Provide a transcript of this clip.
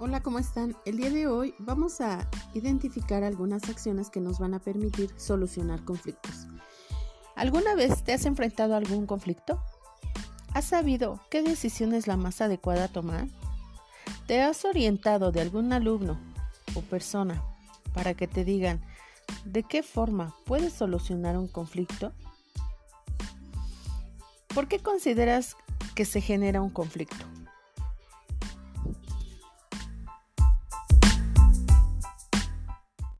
Hola, ¿cómo están? El día de hoy vamos a identificar algunas acciones que nos van a permitir solucionar conflictos. ¿Alguna vez te has enfrentado a algún conflicto? ¿Has sabido qué decisión es la más adecuada a tomar? ¿Te has orientado de algún alumno o persona para que te digan de qué forma puedes solucionar un conflicto? ¿Por qué consideras que se genera un conflicto?